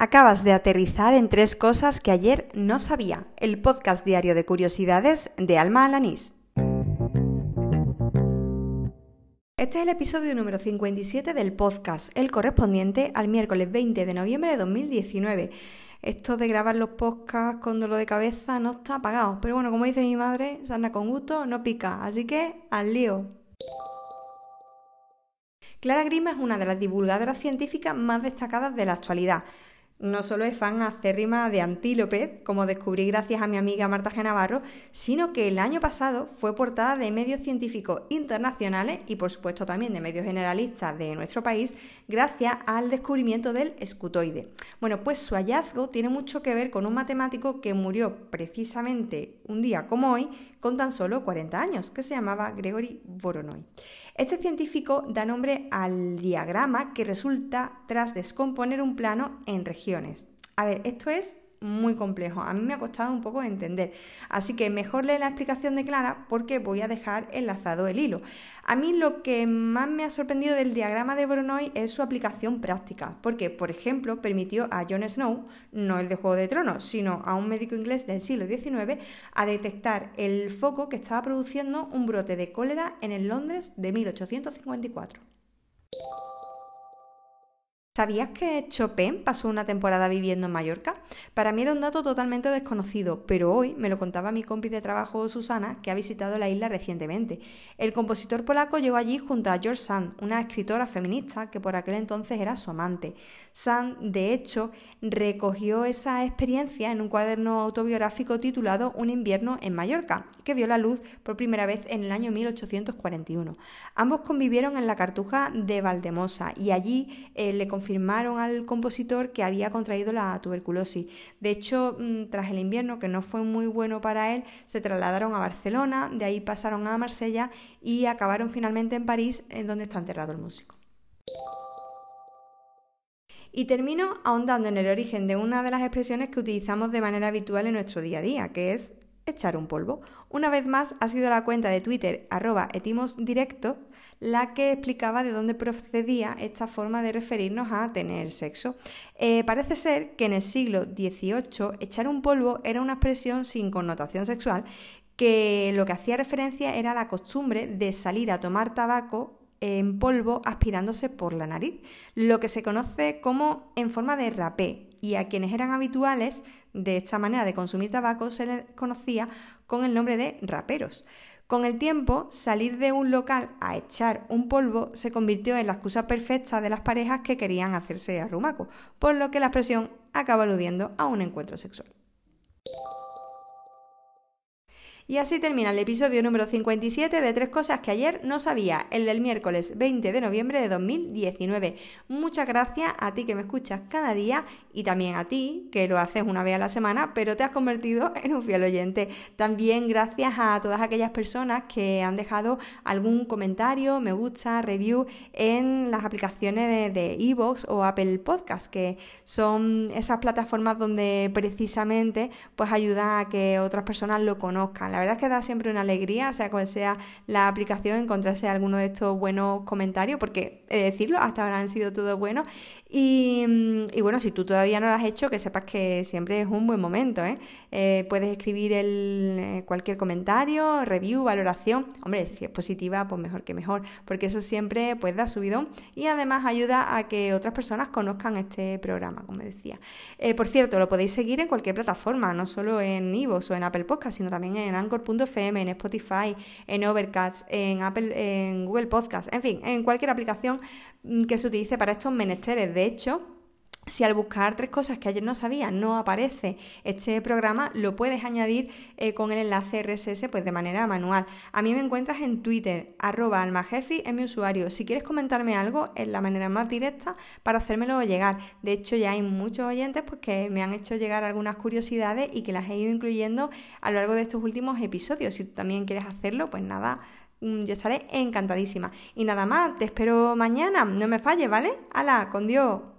Acabas de aterrizar en tres cosas que ayer no sabía. El podcast diario de curiosidades de Alma Alanís. Este es el episodio número 57 del podcast, el correspondiente al miércoles 20 de noviembre de 2019. Esto de grabar los podcasts con dolor de cabeza no está pagado, pero bueno, como dice mi madre, se anda con gusto, no pica, así que al lío. Clara Grima es una de las divulgadoras científicas más destacadas de la actualidad no solo es fan acérrima de Antílope, como descubrí gracias a mi amiga Marta G. Navarro, sino que el año pasado fue portada de medios científicos internacionales y por supuesto también de medios generalistas de nuestro país, gracias al descubrimiento del escutoide. Bueno, pues su hallazgo tiene mucho que ver con un matemático que murió precisamente un día como hoy, con tan solo 40 años, que se llamaba Gregory Voronoi. Este científico da nombre al diagrama que resulta tras descomponer un plano en regiones. A ver, esto es muy complejo. A mí me ha costado un poco entender. Así que mejor lee la explicación de Clara porque voy a dejar enlazado el hilo. A mí lo que más me ha sorprendido del diagrama de Voronoi es su aplicación práctica, porque, por ejemplo, permitió a Jon Snow, no el de Juego de Tronos, sino a un médico inglés del siglo XIX, a detectar el foco que estaba produciendo un brote de cólera en el Londres de 1854. ¿Sabías que Chopin pasó una temporada viviendo en Mallorca? Para mí era un dato totalmente desconocido, pero hoy me lo contaba mi compi de trabajo Susana, que ha visitado la isla recientemente. El compositor polaco llegó allí junto a George Sand, una escritora feminista que por aquel entonces era su amante. Sand, de hecho, recogió esa experiencia en un cuaderno autobiográfico titulado Un invierno en Mallorca, que vio la luz por primera vez en el año 1841. Ambos convivieron en la cartuja de Valdemosa y allí eh, le confirmaron confirmaron al compositor que había contraído la tuberculosis. De hecho, mm, tras el invierno, que no fue muy bueno para él, se trasladaron a Barcelona, de ahí pasaron a Marsella y acabaron finalmente en París, en donde está enterrado el músico. Y termino ahondando en el origen de una de las expresiones que utilizamos de manera habitual en nuestro día a día, que es echar un polvo. Una vez más ha sido la cuenta de Twitter arroba etimosdirecto la que explicaba de dónde procedía esta forma de referirnos a tener sexo. Eh, parece ser que en el siglo XVIII echar un polvo era una expresión sin connotación sexual que lo que hacía referencia era la costumbre de salir a tomar tabaco en polvo aspirándose por la nariz, lo que se conoce como en forma de rapé, y a quienes eran habituales de esta manera de consumir tabaco se les conocía con el nombre de raperos. Con el tiempo, salir de un local a echar un polvo se convirtió en la excusa perfecta de las parejas que querían hacerse arrumaco, por lo que la expresión acaba aludiendo a un encuentro sexual. Y así termina el episodio número 57 de Tres Cosas que ayer no sabía, el del miércoles 20 de noviembre de 2019. Muchas gracias a ti que me escuchas cada día y también a ti que lo haces una vez a la semana, pero te has convertido en un fiel oyente. También gracias a todas aquellas personas que han dejado algún comentario, me gusta, review en las aplicaciones de Evox o Apple Podcast, que son esas plataformas donde precisamente pues ayuda a que otras personas lo conozcan. La verdad es que da siempre una alegría, sea cual sea la aplicación, encontrarse alguno de estos buenos comentarios, porque he de decirlo, hasta ahora han sido todos buenos. Y, y, bueno, si tú todavía no lo has hecho, que sepas que siempre es un buen momento. ¿eh? Eh, puedes escribir el, eh, cualquier comentario, review, valoración. Hombre, si es positiva, pues mejor que mejor, porque eso siempre pues, da subidón y además ayuda a que otras personas conozcan este programa, como decía. por cierto, lo podéis seguir en cualquier plataforma, no solo en Ivo o en Apple Podcast, sino también en En Spotify, en Overcast, en Apple, en Google Podcast, en fin, en cualquier aplicación mm, que se utilice para estos menesteres. De hecho, si al buscar tres cosas que ayer no sabía no aparece este programa, lo puedes añadir eh, con el enlace RSS pues de manera manual. A mí me encuentras en Twitter, arroba almajefi en mi usuario. Si quieres comentarme algo, es la manera más directa para hacérmelo llegar. De hecho, ya hay muchos oyentes pues, que me han hecho llegar algunas curiosidades y que las he ido incluyendo a lo largo de estos últimos episodios. Si tú también quieres hacerlo, pues nada, mm, yo estaré encantadísima. Y nada más, te espero mañana, no me falles, ¿vale? ¡Hala, con Dios!